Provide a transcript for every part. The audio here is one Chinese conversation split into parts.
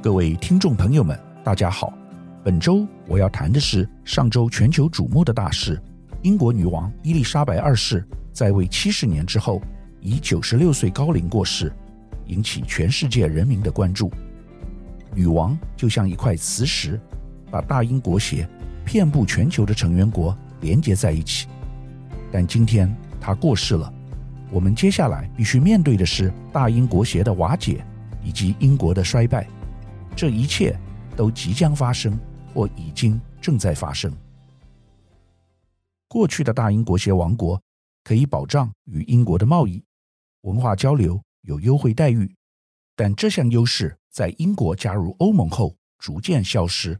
各位听众朋友们，大家好。本周我要谈的是上周全球瞩目的大事：英国女王伊丽莎白二世在位七十年之后，以九十六岁高龄过世，引起全世界人民的关注。女王就像一块磁石，把大英国协遍布全球的成员国连接在一起。但今天她过世了，我们接下来必须面对的是大英国协的瓦解，以及英国的衰败。这一切都即将发生，或已经正在发生。过去的大英国协王国可以保障与英国的贸易、文化交流有优惠待遇，但这项优势在英国加入欧盟后逐渐消失。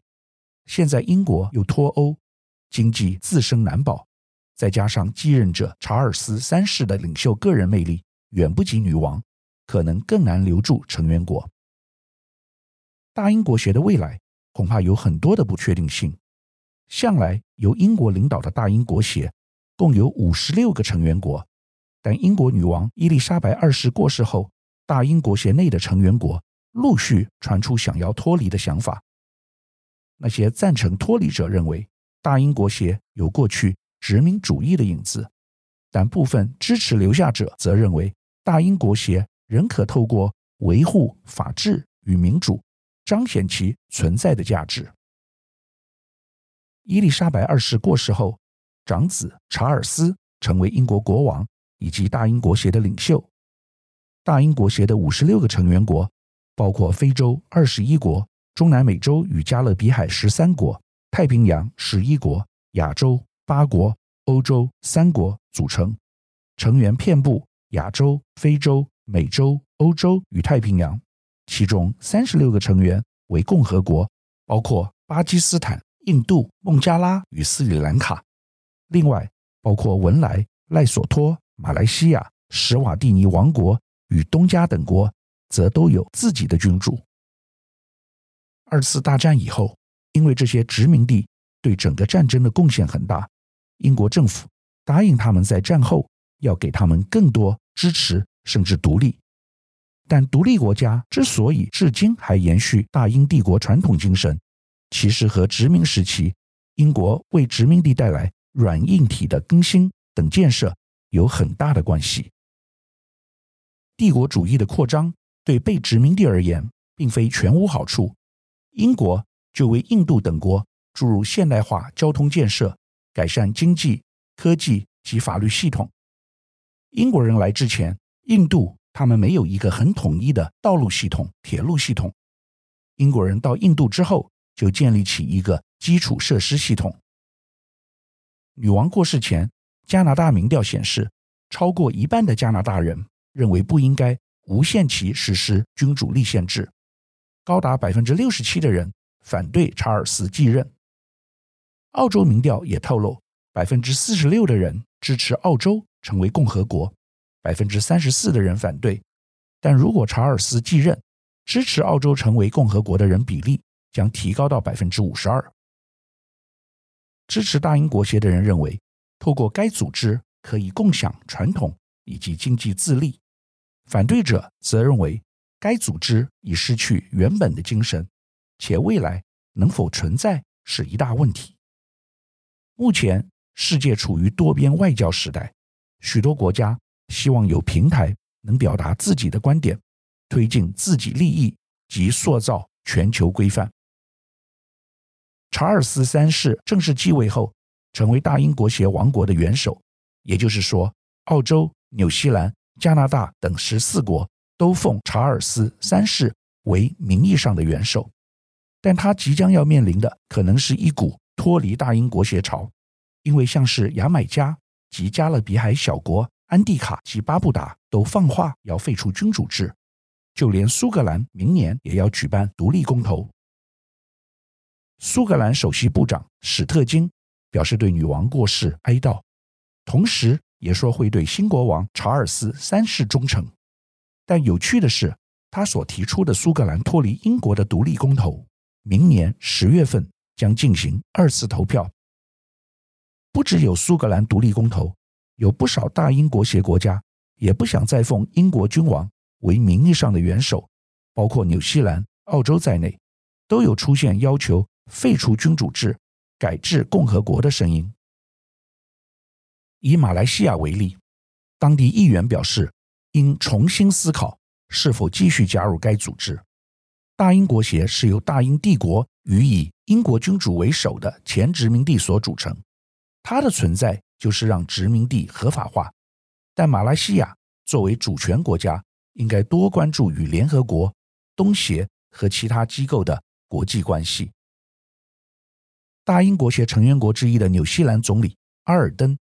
现在英国又脱欧，经济自身难保，再加上继任者查尔斯三世的领袖个人魅力远不及女王，可能更难留住成员国。大英国协的未来恐怕有很多的不确定性。向来由英国领导的大英国协共有五十六个成员国，但英国女王伊丽莎白二世过世后，大英国协内的成员国陆续传出想要脱离的想法。那些赞成脱离者认为，大英国协有过去殖民主义的影子，但部分支持留下者则认为，大英国协仍可透过维护法治与民主。彰显其存在的价值。伊丽莎白二世过世后，长子查尔斯成为英国国王以及大英国协的领袖。大英国协的五十六个成员国，包括非洲二十一国、中南美洲与加勒比海十三国、太平洋十一国、亚洲八国、欧洲三国组成，成员遍布亚洲、非洲、美洲、欧洲与太平洋。其中三十六个成员为共和国，包括巴基斯坦、印度、孟加拉与斯里兰卡。另外，包括文莱、赖索托、马来西亚、史瓦蒂尼王国与东加等国，则都有自己的君主。二次大战以后，因为这些殖民地对整个战争的贡献很大，英国政府答应他们在战后要给他们更多支持，甚至独立。但独立国家之所以至今还延续大英帝国传统精神，其实和殖民时期英国为殖民地带来软硬体的更新等建设有很大的关系。帝国主义的扩张对被殖民地而言并非全无好处，英国就为印度等国注入现代化交通建设，改善经济、科技及法律系统。英国人来之前，印度。他们没有一个很统一的道路系统、铁路系统。英国人到印度之后，就建立起一个基础设施系统。女王过世前，加拿大民调显示，超过一半的加拿大人认为不应该无限期实施君主立宪制，高达百分之六十七的人反对查尔斯继任。澳洲民调也透露，百分之四十六的人支持澳洲成为共和国。百分之三十四的人反对，但如果查尔斯继任，支持澳洲成为共和国的人比例将提高到百分之五十二。支持大英国协的人认为，透过该组织可以共享传统以及经济自立；反对者则认为，该组织已失去原本的精神，且未来能否存在是一大问题。目前，世界处于多边外交时代，许多国家。希望有平台能表达自己的观点，推进自己利益及塑造全球规范。查尔斯三世正式继位后，成为大英国协王国的元首，也就是说，澳洲、纽西兰、加拿大等十四国都奉查尔斯三世为名义上的元首。但他即将要面临的可能是一股脱离大英国协潮，因为像是牙买加及加勒比海小国。安蒂卡及巴布达都放话要废除君主制，就连苏格兰明年也要举办独立公投。苏格兰首席部长史特金表示对女王过世哀悼，同时也说会对新国王查尔斯三世忠诚。但有趣的是，他所提出的苏格兰脱离英国的独立公投，明年十月份将进行二次投票。不只有苏格兰独立公投。有不少大英国协国家也不想再奉英国君王为名义上的元首，包括纽西兰、澳洲在内，都有出现要求废除君主制、改制共和国的声音。以马来西亚为例，当地议员表示，应重新思考是否继续加入该组织。大英国协是由大英帝国与以英国君主为首的前殖民地所组成，它的存在就是让殖民地合法化。但马来西亚作为主权国家，应该多关注与联合国、东协和其他机构的国际关系。大英国协成员国之一的纽西兰总理阿尔登。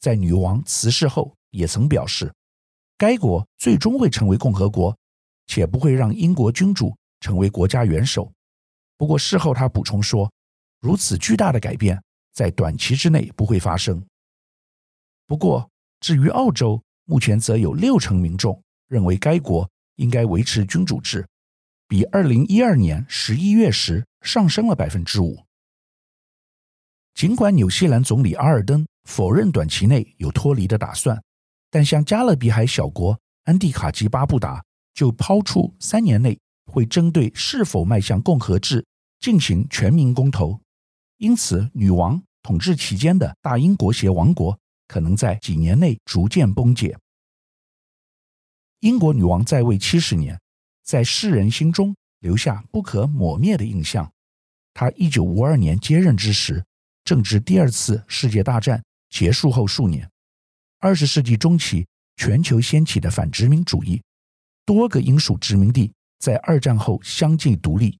在女王辞世后，也曾表示，该国最终会成为共和国，且不会让英国君主成为国家元首。不过事后他补充说，如此巨大的改变在短期之内不会发生。不过，至于澳洲，目前则有六成民众认为该国应该维持君主制，比二零一二年十一月时上升了百分之五。尽管纽西兰总理阿尔登否认短期内有脱离的打算，但像加勒比海小国安蒂卡及巴布达就抛出三年内会针对是否迈向共和制进行全民公投。因此，女王统治期间的大英国协王国可能在几年内逐渐崩解。英国女王在位七十年，在世人心中留下不可磨灭的印象。她一九五二年接任之时，正值第二次世界大战结束后数年，二十世纪中期，全球掀起的反殖民主义，多个英属殖民地在二战后相继独立，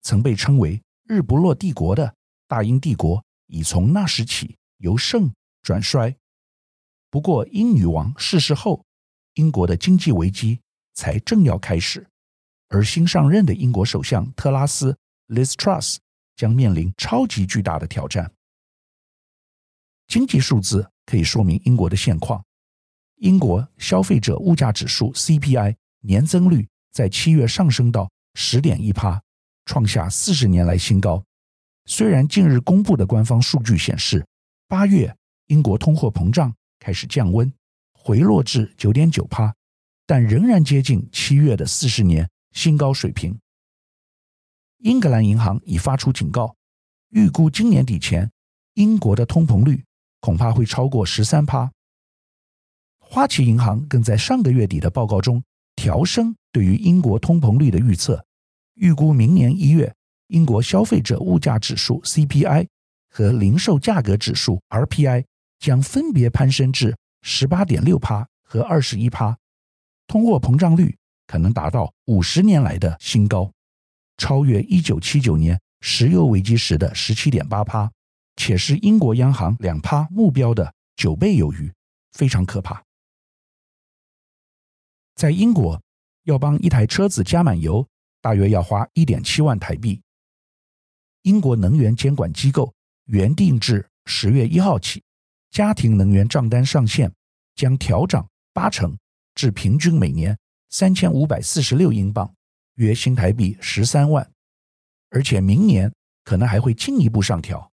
曾被称为“日不落帝国”的大英帝国，已从那时起由盛转衰。不过，英女王逝世后，英国的经济危机才正要开始，而新上任的英国首相特拉斯 （Liz Truss）。将面临超级巨大的挑战。经济数字可以说明英国的现况。英国消费者物价指数 CPI 年增率在七月上升到十点一趴，创下四十年来新高。虽然近日公布的官方数据显示，八月英国通货膨胀开始降温，回落至九点九趴，但仍然接近七月的四十年新高水平。英格兰银行已发出警告，预估今年底前，英国的通膨率恐怕会超过十三趴。花旗银行更在上个月底的报告中调升对于英国通膨率的预测，预估明年一月英国消费者物价指数 CPI 和零售价格指数 RPI 将分别攀升至十八点六趴和二十一趴，通货膨胀率可能达到五十年来的新高。超越一九七九年石油危机时的十七点八趴，且是英国央行两趴目标的九倍有余，非常可怕。在英国，要帮一台车子加满油，大约要花一点七万台币。英国能源监管机构原定至十月一号起，家庭能源账单上限将调涨八成，至平均每年三千五百四十六英镑。约新台币十三万，而且明年可能还会进一步上调。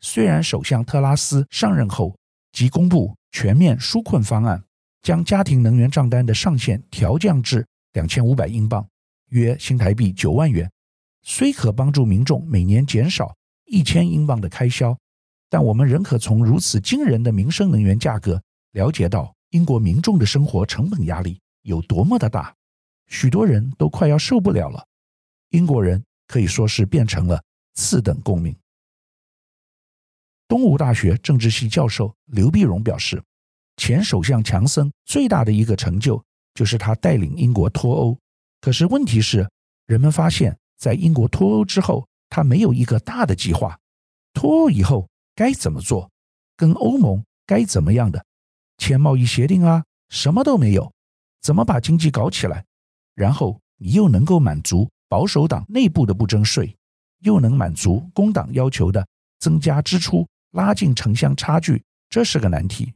虽然首相特拉斯上任后即公布全面纾困方案，将家庭能源账单的上限调降至两千五百英镑，约新台币九万元，虽可帮助民众每年减少一千英镑的开销，但我们仍可从如此惊人的民生能源价格了解到英国民众的生活成本压力有多么的大。许多人都快要受不了了，英国人可以说是变成了次等公民。东吴大学政治系教授刘必荣表示，前首相强森最大的一个成就就是他带领英国脱欧。可是问题是，人们发现，在英国脱欧之后，他没有一个大的计划。脱欧以后该怎么做？跟欧盟该怎么样的？签贸易协定啊，什么都没有。怎么把经济搞起来？然后你又能够满足保守党内部的不征税，又能满足工党要求的增加支出、拉近城乡差距，这是个难题。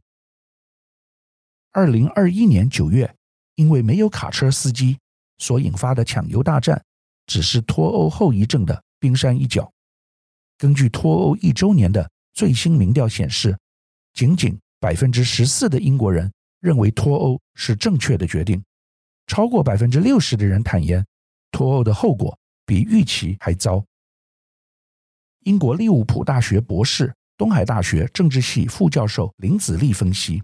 二零二一年九月，因为没有卡车司机所引发的抢油大战，只是脱欧后遗症的冰山一角。根据脱欧一周年的最新民调显示，仅仅百分之十四的英国人认为脱欧是正确的决定。超过百分之六十的人坦言，脱欧的后果比预期还糟。英国利物浦大学博士、东海大学政治系副教授林子立分析，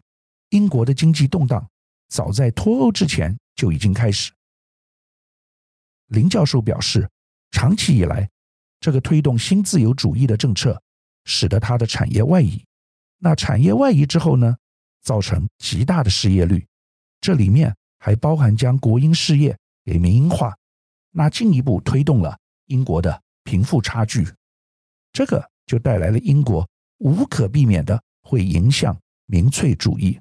英国的经济动荡早在脱欧之前就已经开始。林教授表示，长期以来，这个推动新自由主义的政策，使得他的产业外移。那产业外移之后呢，造成极大的失业率。这里面还包含将国营事业给民营化，那进一步推动了英国的贫富差距。这个就带来了英国无可避免的会迎向民粹主义。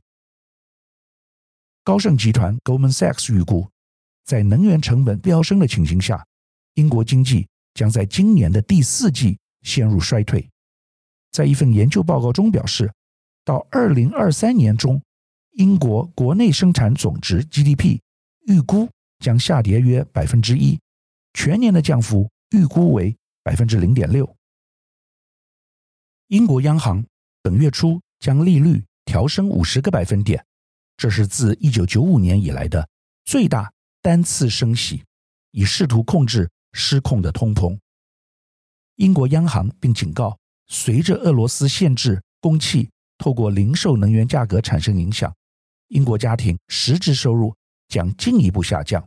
高盛集团 Goldman Sachs 预估，在能源成本飙升的情形下，英国经济将在今年的第四季陷入衰退。在一份研究报告中表示，到二零二三年中，英国国内生产总值 GDP 预估将下跌约百分之一，全年的降幅预估为百分之零点六。英国央行本月初将利率调升五十个百分点，这是自一九九五年以来的最大单次升息，以试图控制失控的通膨。英国央行并警告，随着俄罗斯限制供气透过零售能源价格产生影响，英国家庭实质收入将进一步下降，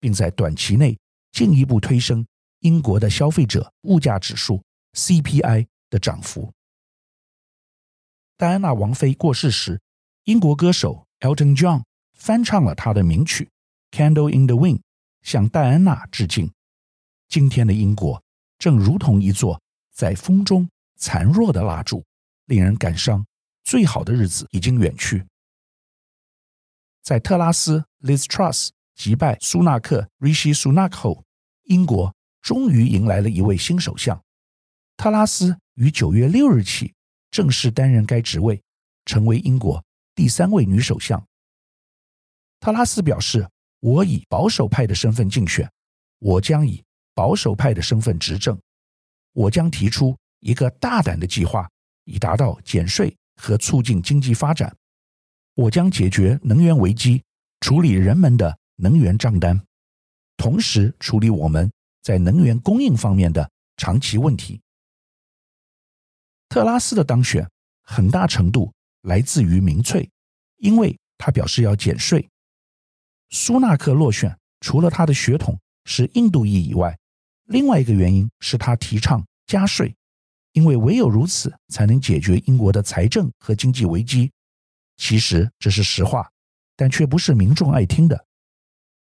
并在短期内进一步推升英国的消费者物价指数 CPI 的涨幅。戴安娜王妃过世时，英国歌手 Elton John 翻唱了她的名曲《Candle in the Wind》，向戴安娜致敬。今天的英国正如同一座在风中残弱的蜡烛，令人感伤。最好的日子已经远去。在特拉斯 Liz Truss 击败苏纳克 Rishi Sunak 后，英国终于迎来了一位新首相。特拉斯于九月六日起。正式担任该职位，成为英国第三位女首相。特拉斯表示：“我以保守派的身份竞选，我将以保守派的身份执政。我将提出一个大胆的计划，以达到减税和促进经济发展。我将解决能源危机，处理人们的能源账单，同时处理我们在能源供应方面的长期问题。”特拉斯的当选很大程度来自于民粹，因为他表示要减税。苏纳克落选，除了他的血统是印度裔以外，另外一个原因是他提倡加税，因为唯有如此才能解决英国的财政和经济危机。其实这是实话，但却不是民众爱听的。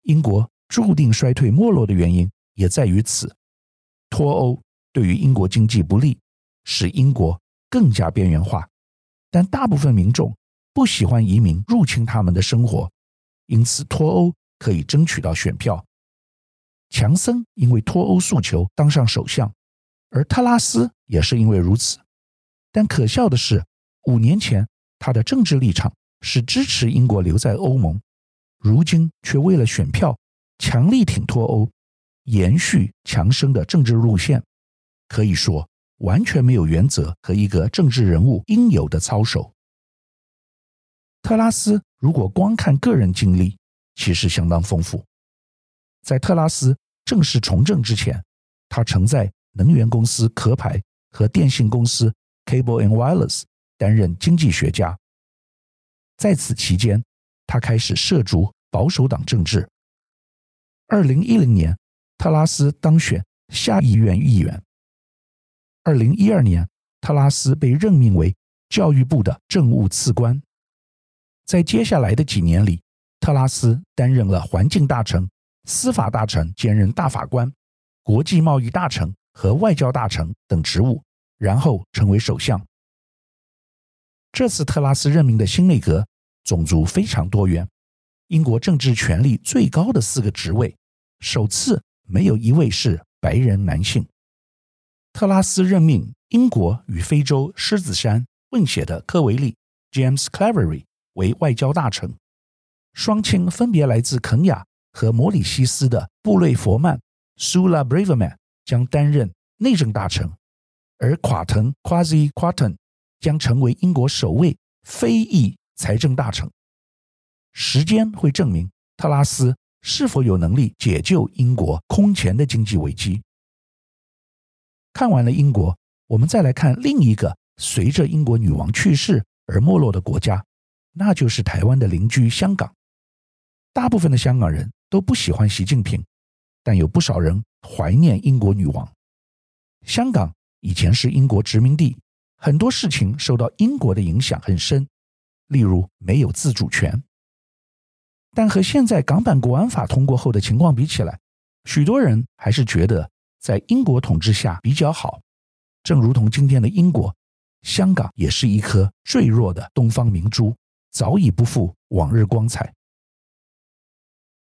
英国注定衰退没落的原因也在于此。脱欧对于英国经济不利。使英国更加边缘化，但大部分民众不喜欢移民入侵他们的生活，因此脱欧可以争取到选票。强森因为脱欧诉求当上首相，而特拉斯也是因为如此。但可笑的是，五年前他的政治立场是支持英国留在欧盟，如今却为了选票强力挺脱欧，延续强生的政治路线，可以说。完全没有原则和一个政治人物应有的操守。特拉斯如果光看个人经历，其实相当丰富。在特拉斯正式从政之前，他曾在能源公司壳牌和电信公司 Cable and Wireless 担任经济学家。在此期间，他开始涉足保守党政治。二零一零年，特拉斯当选下议院议员。二零一二年，特拉斯被任命为教育部的政务次官。在接下来的几年里，特拉斯担任了环境大臣、司法大臣，兼任大法官、国际贸易大臣和外交大臣等职务，然后成为首相。这次特拉斯任命的新内阁种族非常多元，英国政治权力最高的四个职位，首次没有一位是白人男性。特拉斯任命英国与非洲狮子山混血的科维利 （James Claverly 为外交大臣，双亲分别来自肯亚和摩里西斯的布瑞佛曼 （Sula Braverman） 将担任内政大臣，而垮腾 （Kwasi Kwarteng） 将成为英国首位非裔财政大臣。时间会证明特拉斯是否有能力解救英国空前的经济危机？看完了英国，我们再来看另一个随着英国女王去世而没落的国家，那就是台湾的邻居香港。大部分的香港人都不喜欢习近平，但有不少人怀念英国女王。香港以前是英国殖民地，很多事情受到英国的影响很深，例如没有自主权。但和现在港版国安法通过后的情况比起来，许多人还是觉得在英国统治下比较好。正如同今天的英国，香港也是一颗坠落的东方明珠，早已不复往日光彩。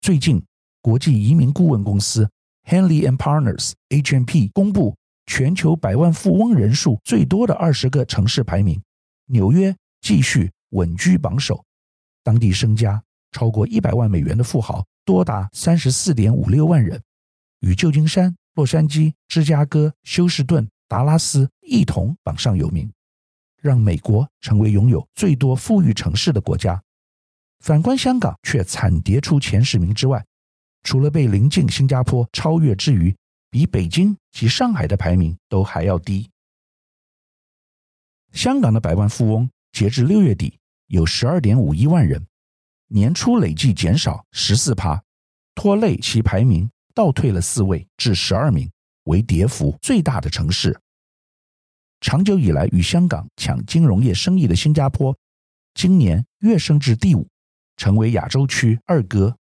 最近，国际移民顾问公司 Henley and Partners (H&P) 公布全球百万富翁人数最多的二十个城市排名，纽约继续稳居榜首。当地身家超过一百万美元的富豪多达三十四点五六万人，与旧金山、洛杉矶、芝加哥、休斯顿、达拉斯一同榜上有名，让美国成为拥有最多富裕城市的国家。反观香港，却惨跌出前十名之外，除了被邻近新加坡超越之余，比北京及上海的排名都还要低。香港的百万富翁截至六月底有十二点五一万人，年初累计减少十四趴，拖累其排名倒退了四位至十二名，为跌幅最大的城市。长久以来与香港抢金融业生意的新加坡，今年跃升至第五。成为亚洲区二哥，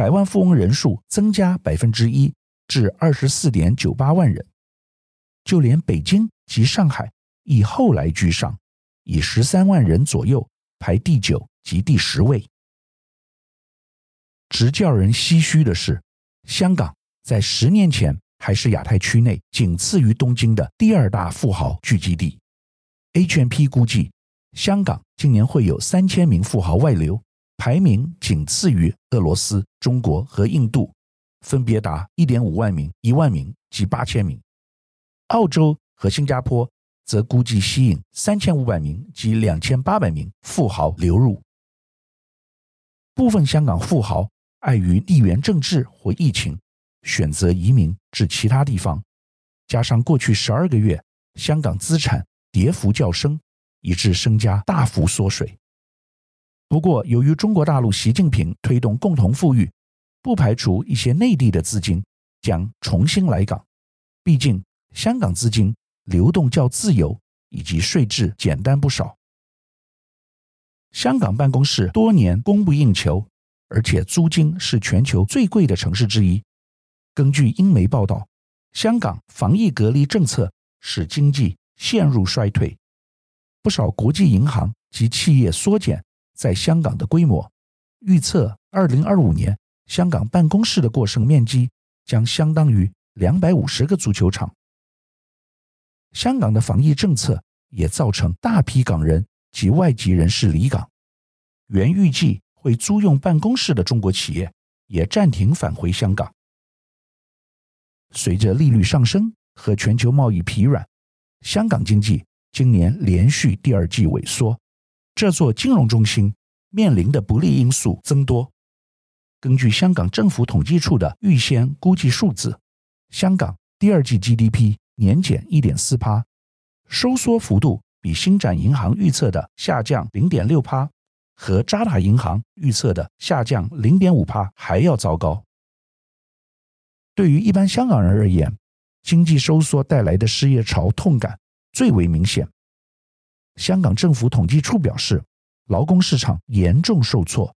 百万富翁人数增加百分之一至二十四点九八万人，就连北京及上海以后来居上，以十三万人左右排第九及第十位。直叫人唏嘘的是，香港在十年前还是亚太区内仅次于东京的第二大富豪聚集地。H&P 估计，香港今年会有三千名富豪外流。排名仅次于俄罗斯、中国和印度，分别达一点五万名、一万名及八千名。澳洲和新加坡则估计吸引三千五百名及两千八百名富豪流入。部分香港富豪碍于地缘政治或疫情，选择移民至其他地方。加上过去十二个月香港资产跌幅较深，以致身家大幅缩水。不过，由于中国大陆习近平推动共同富裕，不排除一些内地的资金将重新来港。毕竟，香港资金流动较自由，以及税制简单不少。香港办公室多年供不应求，而且租金是全球最贵的城市之一。根据英媒报道，香港防疫隔离政策使经济陷入衰退，不少国际银行及企业缩减。在香港的规模，预测二零二五年香港办公室的过剩面积将相当于两百五十个足球场。香港的防疫政策也造成大批港人及外籍人士离港，原预计会租用办公室的中国企业也暂停返回香港。随着利率上升和全球贸易疲软，香港经济今年连续第二季萎缩。这座金融中心面临的不利因素增多。根据香港政府统计处的预先估计数字，香港第二季 GDP 年减一点四趴，收缩幅度比星展银行预测的下降零点六趴和渣打银行预测的下降零点五趴还要糟糕。对于一般香港人而言，经济收缩带来的失业潮痛感最为明显。香港政府统计处表示，劳工市场严重受挫，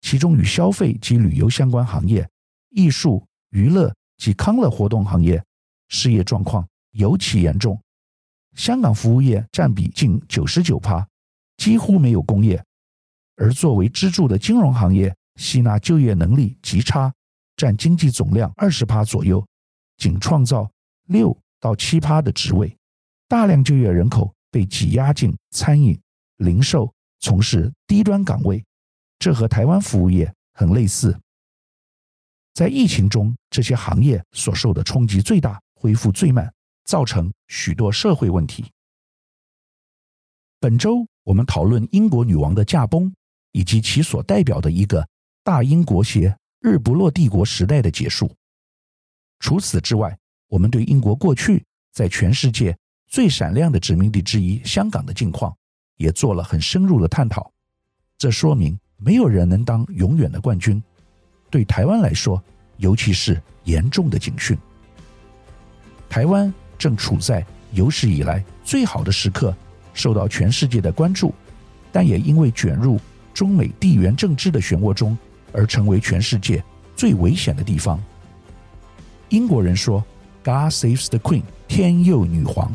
其中与消费及旅游相关行业、艺术、娱乐及康乐活动行业失业状况尤其严重。香港服务业占比近九十九趴，几乎没有工业，而作为支柱的金融行业吸纳就业能力极差，占经济总量二十趴左右，仅创造六到七趴的职位，大量就业人口。被挤压进餐饮、零售，从事低端岗位，这和台湾服务业很类似。在疫情中，这些行业所受的冲击最大，恢复最慢，造成许多社会问题。本周我们讨论英国女王的驾崩，以及其所代表的一个大英国协日不落帝国时代的结束。除此之外，我们对英国过去在全世界最闪亮的殖民地之一香港的境况也做了很深入的探讨。这说明没有人能当永远的冠军，对台湾来说，尤其是严重的警讯。台湾正处在有史以来最好的时刻，受到全世界的关注，但也因为卷入中美地缘政治的漩涡中，而成为全世界最危险的地方。英国人说 “God saves the Queen”，天佑女皇。